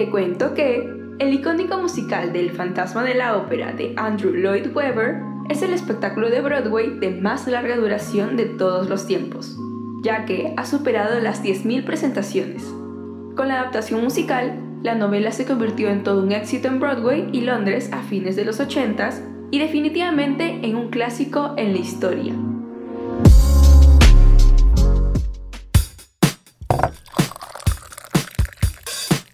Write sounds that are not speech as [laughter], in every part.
Te cuento que el icónico musical del Fantasma de la Ópera de Andrew Lloyd Webber es el espectáculo de Broadway de más larga duración de todos los tiempos, ya que ha superado las 10.000 presentaciones. Con la adaptación musical, la novela se convirtió en todo un éxito en Broadway y Londres a fines de los 80s y definitivamente en un clásico en la historia.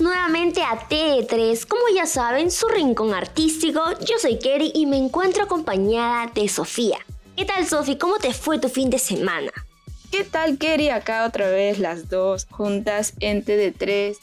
A TD3, como ya saben, su rincón artístico. Yo soy Kerry y me encuentro acompañada de Sofía. ¿Qué tal, Sofi? ¿Cómo te fue tu fin de semana? ¿Qué tal, Kerry? Acá otra vez las dos juntas en TD3.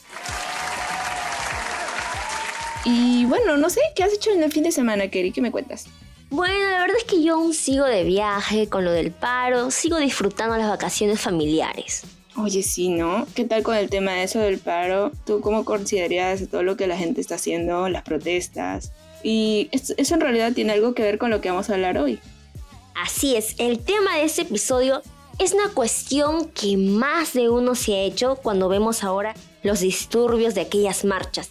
Y bueno, no sé, ¿qué has hecho en el fin de semana, Kerry? ¿Qué me cuentas? Bueno, la verdad es que yo aún sigo de viaje con lo del paro, sigo disfrutando las vacaciones familiares. Oye, sí, ¿no? ¿Qué tal con el tema de eso del paro? ¿Tú cómo considerarías todo lo que la gente está haciendo, las protestas? Y eso en realidad tiene algo que ver con lo que vamos a hablar hoy. Así es, el tema de este episodio es una cuestión que más de uno se ha hecho cuando vemos ahora los disturbios de aquellas marchas.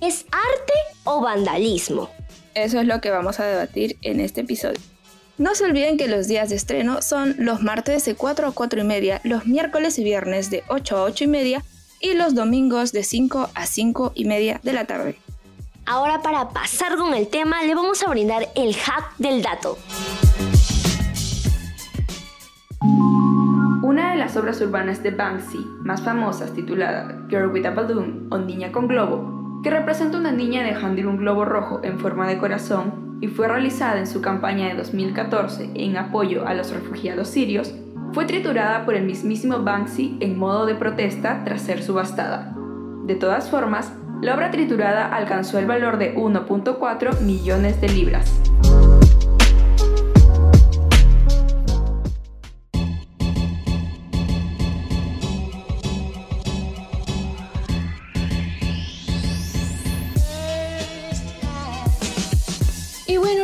¿Es arte o vandalismo? Eso es lo que vamos a debatir en este episodio. No se olviden que los días de estreno son los martes de 4 a 4 y media, los miércoles y viernes de 8 a 8 y media y los domingos de 5 a 5 y media de la tarde. Ahora para pasar con el tema le vamos a brindar el hack del dato. Una de las obras urbanas de Banksy más famosas titulada Girl with a Balloon o Niña con Globo, que representa una niña dejando un globo rojo en forma de corazón y fue realizada en su campaña de 2014 en apoyo a los refugiados sirios, fue triturada por el mismísimo Banksy en modo de protesta tras ser subastada. De todas formas, la obra triturada alcanzó el valor de 1.4 millones de libras.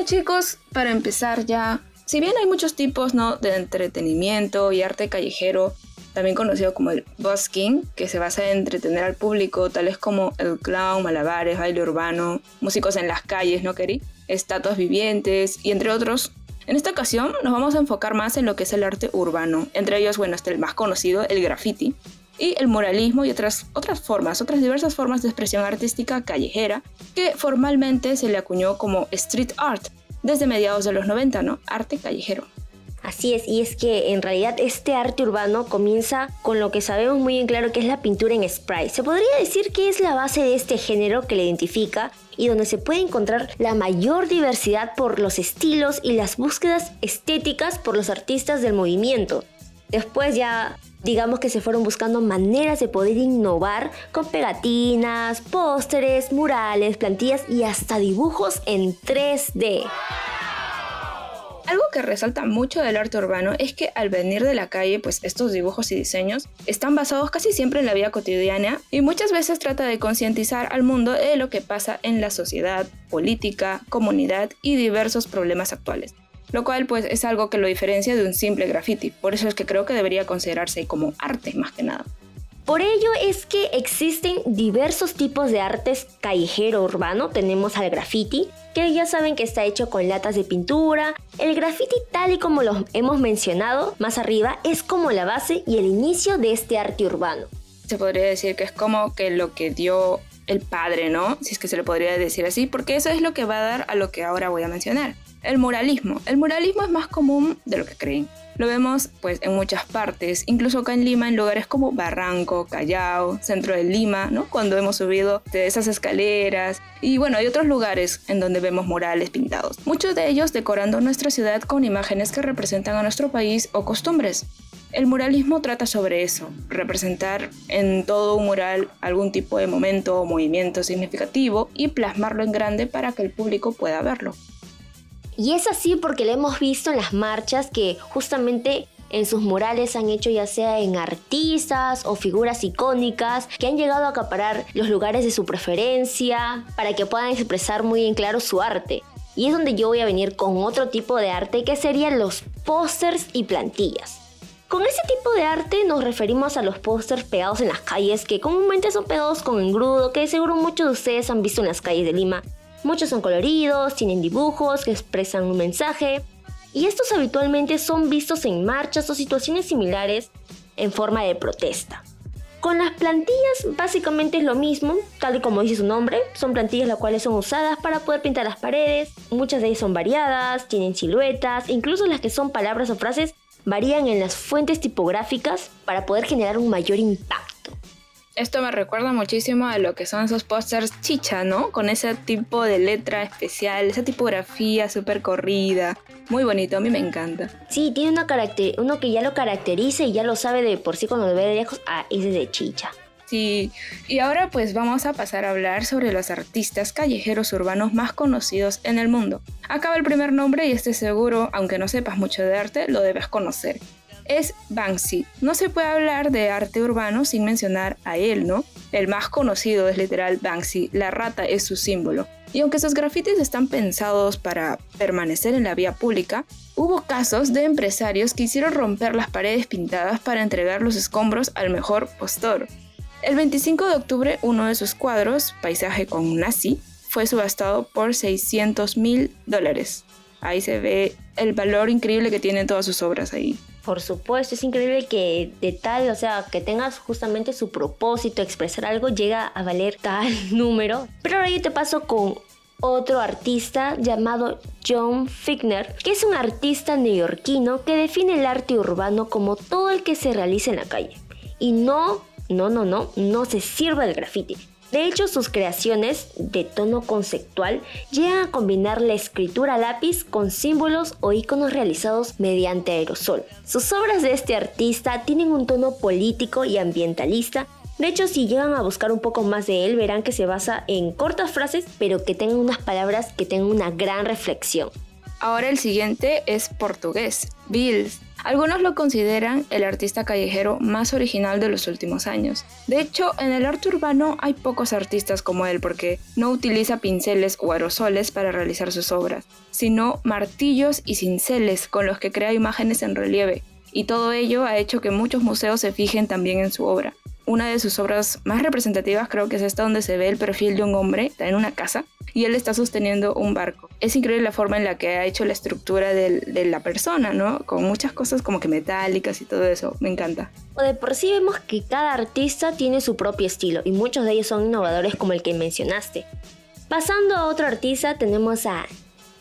Chicos, para empezar ya, si bien hay muchos tipos ¿no? de entretenimiento y arte callejero, también conocido como el busking, que se basa en entretener al público, tales como el clown, malabares, baile urbano, músicos en las calles, ¿no, Keri? Estatuas vivientes y entre otros. En esta ocasión nos vamos a enfocar más en lo que es el arte urbano, entre ellos, bueno, está el más conocido, el graffiti, y el muralismo y otras, otras formas, otras diversas formas de expresión artística callejera que formalmente se le acuñó como street art desde mediados de los 90, ¿no? Arte callejero. Así es, y es que en realidad este arte urbano comienza con lo que sabemos muy bien claro que es la pintura en spray. Se podría decir que es la base de este género que le identifica y donde se puede encontrar la mayor diversidad por los estilos y las búsquedas estéticas por los artistas del movimiento. Después ya digamos que se fueron buscando maneras de poder innovar con pegatinas, pósteres, murales, plantillas y hasta dibujos en 3D. Algo que resalta mucho del arte urbano es que al venir de la calle, pues estos dibujos y diseños están basados casi siempre en la vida cotidiana y muchas veces trata de concientizar al mundo de lo que pasa en la sociedad, política, comunidad y diversos problemas actuales lo cual pues es algo que lo diferencia de un simple graffiti, por eso es que creo que debería considerarse como arte más que nada. Por ello es que existen diversos tipos de artes callejero urbano. Tenemos al graffiti, que ya saben que está hecho con latas de pintura. El graffiti tal y como lo hemos mencionado más arriba es como la base y el inicio de este arte urbano. Se podría decir que es como que lo que dio el padre, ¿no? Si es que se le podría decir así, porque eso es lo que va a dar a lo que ahora voy a mencionar el muralismo. El muralismo es más común de lo que creen. Lo vemos pues en muchas partes, incluso acá en Lima, en lugares como Barranco, Callao, centro de Lima, ¿no? Cuando hemos subido de esas escaleras y bueno, hay otros lugares en donde vemos murales pintados. Muchos de ellos decorando nuestra ciudad con imágenes que representan a nuestro país o costumbres. El muralismo trata sobre eso, representar en todo un mural algún tipo de momento o movimiento significativo y plasmarlo en grande para que el público pueda verlo. Y es así porque lo hemos visto en las marchas que justamente en sus murales han hecho ya sea en artistas o figuras icónicas que han llegado a acaparar los lugares de su preferencia para que puedan expresar muy en claro su arte. Y es donde yo voy a venir con otro tipo de arte que serían los pósters y plantillas. Con ese tipo de arte nos referimos a los pósters pegados en las calles que comúnmente son pegados con engrudo que seguro muchos de ustedes han visto en las calles de Lima. Muchos son coloridos, tienen dibujos que expresan un mensaje y estos habitualmente son vistos en marchas o situaciones similares en forma de protesta. Con las plantillas básicamente es lo mismo, tal y como dice su nombre, son plantillas las cuales son usadas para poder pintar las paredes, muchas de ellas son variadas, tienen siluetas, incluso las que son palabras o frases varían en las fuentes tipográficas para poder generar un mayor impacto. Esto me recuerda muchísimo a lo que son esos pósters chicha, ¿no? Con ese tipo de letra especial, esa tipografía súper corrida. Muy bonito, a mí me encanta. Sí, tiene una carácter, uno que ya lo caracteriza y ya lo sabe de por sí cuando lo ve de lejos, ah, ese es de chicha. Sí, y ahora pues vamos a pasar a hablar sobre los artistas callejeros urbanos más conocidos en el mundo. Acaba el primer nombre y este seguro, aunque no sepas mucho de arte, lo debes conocer. Es Banksy. No se puede hablar de arte urbano sin mencionar a él, ¿no? El más conocido es literal Banksy, la rata es su símbolo. Y aunque sus grafitis están pensados para permanecer en la vía pública, hubo casos de empresarios que hicieron romper las paredes pintadas para entregar los escombros al mejor postor. El 25 de octubre, uno de sus cuadros, Paisaje con Nazi, fue subastado por 600 mil dólares. Ahí se ve el valor increíble que tienen todas sus obras ahí. Por supuesto, es increíble que de tal, o sea, que tengas justamente su propósito, expresar algo, llega a valer tal [laughs] número. Pero ahora yo te paso con otro artista llamado John Figner, que es un artista neoyorquino que define el arte urbano como todo el que se realiza en la calle. Y no no, no, no, no se sirve del graffiti. De hecho, sus creaciones de tono conceptual llegan a combinar la escritura lápiz con símbolos o iconos realizados mediante aerosol. Sus obras de este artista tienen un tono político y ambientalista. De hecho, si llegan a buscar un poco más de él, verán que se basa en cortas frases, pero que tengan unas palabras que tengan una gran reflexión. Ahora el siguiente es portugués, Bills. Algunos lo consideran el artista callejero más original de los últimos años. De hecho, en el arte urbano hay pocos artistas como él porque no utiliza pinceles o aerosoles para realizar sus obras, sino martillos y cinceles con los que crea imágenes en relieve, y todo ello ha hecho que muchos museos se fijen también en su obra una de sus obras más representativas creo que es esta donde se ve el perfil de un hombre en una casa y él está sosteniendo un barco. Es increíble la forma en la que ha hecho la estructura de la persona, ¿no? Con muchas cosas como que metálicas y todo eso. Me encanta. De por sí vemos que cada artista tiene su propio estilo y muchos de ellos son innovadores como el que mencionaste. Pasando a otro artista tenemos a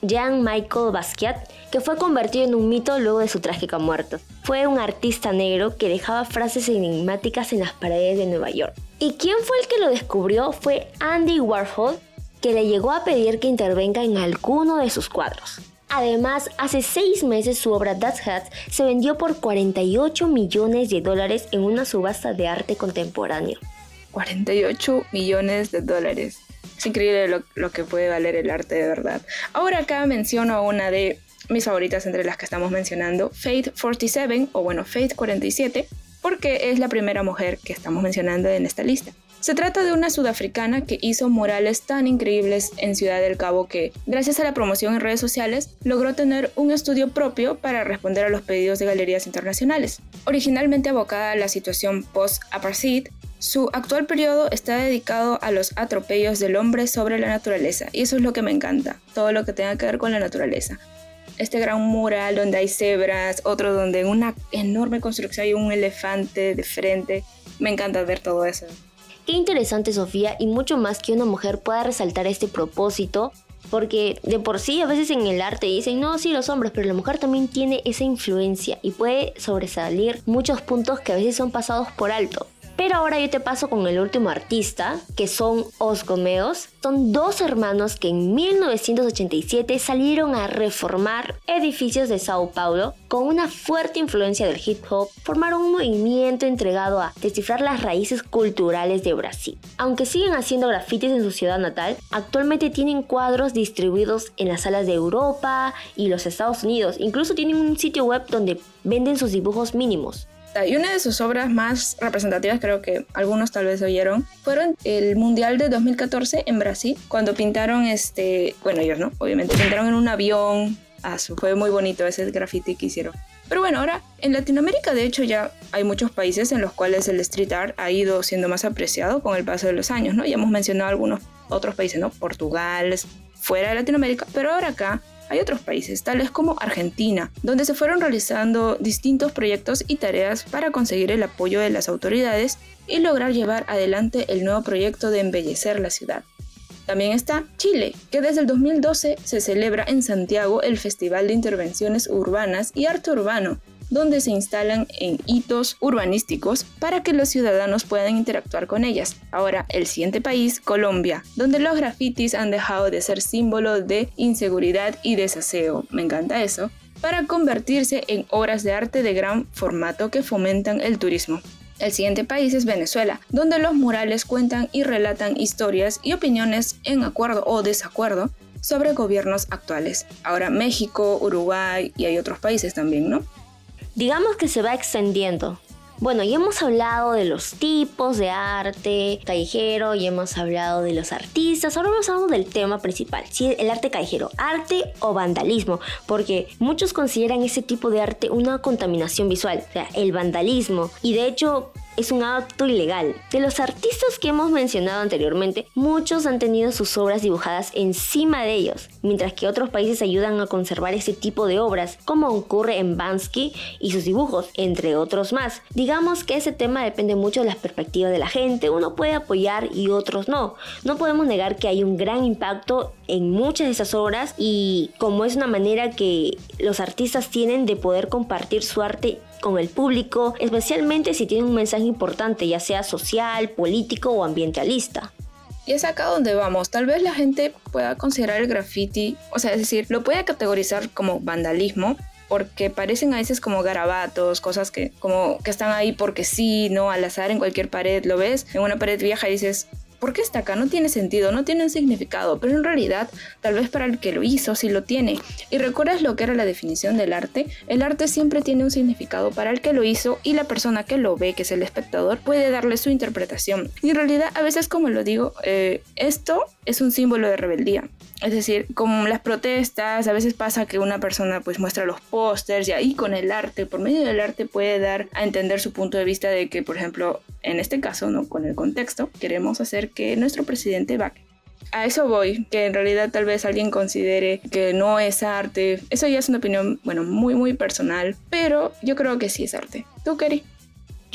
Jean-Michel Basquiat, que fue convertido en un mito luego de su trágica muerte. Fue un artista negro que dejaba frases enigmáticas en las paredes de Nueva York. ¿Y quién fue el que lo descubrió? Fue Andy Warhol, que le llegó a pedir que intervenga en alguno de sus cuadros. Además, hace seis meses su obra That's Hat se vendió por 48 millones de dólares en una subasta de arte contemporáneo. 48 millones de dólares. Es increíble lo, que puede valer el arte de verdad. Ahora acá menciono una de mis favoritas entre las que estamos mencionando, Faith 47 o bueno, Faith 47, porque es la primera mujer que estamos mencionando en esta lista. Se trata de una sudafricana que hizo murales tan increíbles en Ciudad del Cabo que, gracias a la promoción en redes sociales, logró tener un estudio propio para responder a los pedidos de galerías internacionales. Originalmente abocada a la situación post-apartheid, su actual periodo está dedicado a los atropellos del hombre sobre la naturaleza, y eso es lo que me encanta, todo lo que tenga que ver con la naturaleza. Este gran mural donde hay cebras, otro donde en una enorme construcción hay un elefante de frente, me encanta ver todo eso. Qué interesante Sofía y mucho más que una mujer pueda resaltar este propósito porque de por sí a veces en el arte dicen, no, sí los hombres, pero la mujer también tiene esa influencia y puede sobresalir muchos puntos que a veces son pasados por alto. Pero ahora yo te paso con el último artista, que son Os Gomeos. Son dos hermanos que en 1987 salieron a reformar edificios de Sao Paulo con una fuerte influencia del hip hop. Formaron un movimiento entregado a descifrar las raíces culturales de Brasil. Aunque siguen haciendo grafitis en su ciudad natal, actualmente tienen cuadros distribuidos en las salas de Europa y los Estados Unidos. Incluso tienen un sitio web donde venden sus dibujos mínimos. Y una de sus obras más representativas, creo que algunos tal vez oyeron, fueron el Mundial de 2014 en Brasil, cuando pintaron este, bueno, ellos no, obviamente, pintaron en un avión. Ah, fue muy bonito ese graffiti que hicieron. Pero bueno, ahora en Latinoamérica de hecho ya hay muchos países en los cuales el street art ha ido siendo más apreciado con el paso de los años, ¿no? Ya hemos mencionado algunos otros países, ¿no? Portugal, fuera de Latinoamérica, pero ahora acá hay otros países, tales como Argentina, donde se fueron realizando distintos proyectos y tareas para conseguir el apoyo de las autoridades y lograr llevar adelante el nuevo proyecto de embellecer la ciudad. También está Chile, que desde el 2012 se celebra en Santiago el Festival de Intervenciones Urbanas y Arte Urbano, donde se instalan en hitos urbanísticos para que los ciudadanos puedan interactuar con ellas. Ahora, el siguiente país, Colombia, donde los grafitis han dejado de ser símbolo de inseguridad y desaseo, me encanta eso, para convertirse en obras de arte de gran formato que fomentan el turismo. El siguiente país es Venezuela, donde los murales cuentan y relatan historias y opiniones en acuerdo o desacuerdo sobre gobiernos actuales. Ahora México, Uruguay y hay otros países también, ¿no? Digamos que se va extendiendo. Bueno, ya hemos hablado de los tipos de arte callejero, ya hemos hablado de los artistas, ahora vamos a hablar del tema principal, si el arte callejero, arte o vandalismo, porque muchos consideran ese tipo de arte una contaminación visual, o sea, el vandalismo, y de hecho es un acto ilegal. De los artistas que hemos mencionado anteriormente, muchos han tenido sus obras dibujadas encima de ellos, mientras que otros países ayudan a conservar ese tipo de obras, como ocurre en Bansky y sus dibujos, entre otros más. Digamos que ese tema depende mucho de las perspectivas de la gente, uno puede apoyar y otros no. No podemos negar que hay un gran impacto en muchas de esas obras y como es una manera que los artistas tienen de poder compartir su arte con el público, especialmente si tiene un mensaje importante, ya sea social, político o ambientalista. Y es acá donde vamos. Tal vez la gente pueda considerar el graffiti, o sea, es decir, lo puede categorizar como vandalismo, porque parecen a veces como garabatos, cosas que como que están ahí porque sí, no al azar en cualquier pared, lo ves en una pared vieja y dices, ¿por qué está acá? No tiene sentido, no tiene un significado, pero en realidad tal vez para el que lo hizo sí lo tiene. ¿Y recuerdas lo que era la definición del arte? El arte siempre tiene un significado para el que lo hizo y la persona que lo ve, que es el espectador, puede darle su interpretación. Y en realidad a veces como lo digo, eh, esto es un símbolo de rebeldía. Es decir, como las protestas, a veces pasa que una persona pues muestra los pósters y ahí con el arte, por medio del arte puede dar a entender su punto de vista de que, por ejemplo, en este caso, ¿no? Con el contexto, queremos hacer que nuestro presidente va a eso voy, que en realidad tal vez alguien considere que no es arte. Eso ya es una opinión, bueno, muy, muy personal, pero yo creo que sí es arte. ¿Tú, Kerry?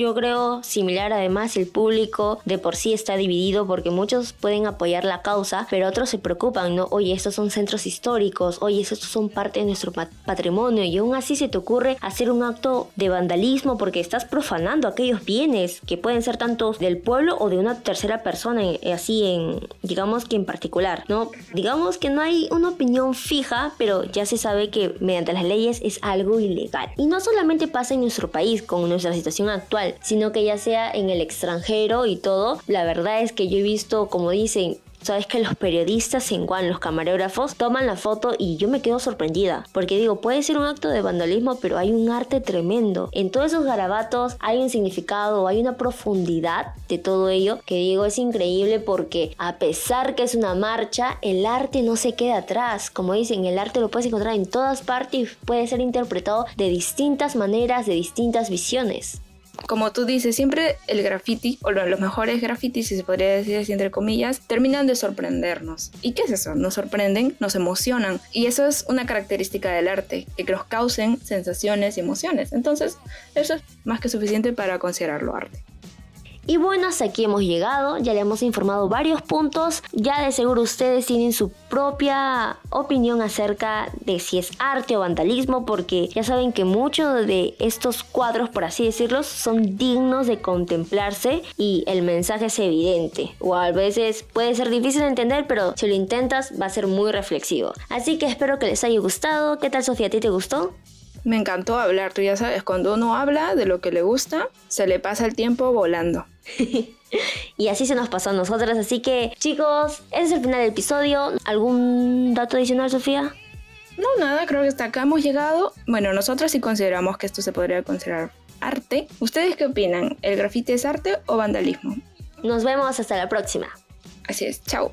Yo creo similar, además el público de por sí está dividido porque muchos pueden apoyar la causa, pero otros se preocupan, ¿no? Oye, estos son centros históricos, oye, estos son parte de nuestro patrimonio y aún así se te ocurre hacer un acto de vandalismo porque estás profanando aquellos bienes que pueden ser tanto del pueblo o de una tercera persona, eh, así en, digamos que en particular, ¿no? Digamos que no hay una opinión fija, pero ya se sabe que mediante las leyes es algo ilegal. Y no solamente pasa en nuestro país con nuestra situación actual, sino que ya sea en el extranjero y todo, la verdad es que yo he visto, como dicen, Sabes que los periodistas en Juan, los camarógrafos, toman la foto y yo me quedo sorprendida. Porque digo, puede ser un acto de vandalismo, pero hay un arte tremendo. En todos esos garabatos hay un significado, hay una profundidad de todo ello que digo es increíble porque a pesar que es una marcha, el arte no se queda atrás. Como dicen, el arte lo puedes encontrar en todas partes y puede ser interpretado de distintas maneras, de distintas visiones como tú dices, siempre el graffiti, o los mejores grafitis, si se podría decir así entre comillas, terminan de sorprendernos. ¿Y qué es eso? Nos sorprenden, nos emocionan. Y eso es una característica del arte, que nos causen sensaciones y emociones. Entonces, eso es más que suficiente para considerarlo arte. Y bueno, hasta aquí hemos llegado, ya le hemos informado varios puntos, ya de seguro ustedes tienen su propia opinión acerca de si es arte o vandalismo, porque ya saben que muchos de estos cuadros, por así decirlo, son dignos de contemplarse y el mensaje es evidente, o a veces puede ser difícil de entender, pero si lo intentas va a ser muy reflexivo. Así que espero que les haya gustado. ¿Qué tal Sofía? ¿A ti te gustó? Me encantó hablar, tú ya sabes, cuando uno habla de lo que le gusta, se le pasa el tiempo volando. [laughs] y así se nos pasó a nosotras, así que chicos, ese es el final del episodio. ¿Algún dato adicional, Sofía? No, nada, creo que hasta acá hemos llegado. Bueno, nosotros sí consideramos que esto se podría considerar arte. ¿Ustedes qué opinan? ¿El grafiti es arte o vandalismo? Nos vemos hasta la próxima. Así es, chao.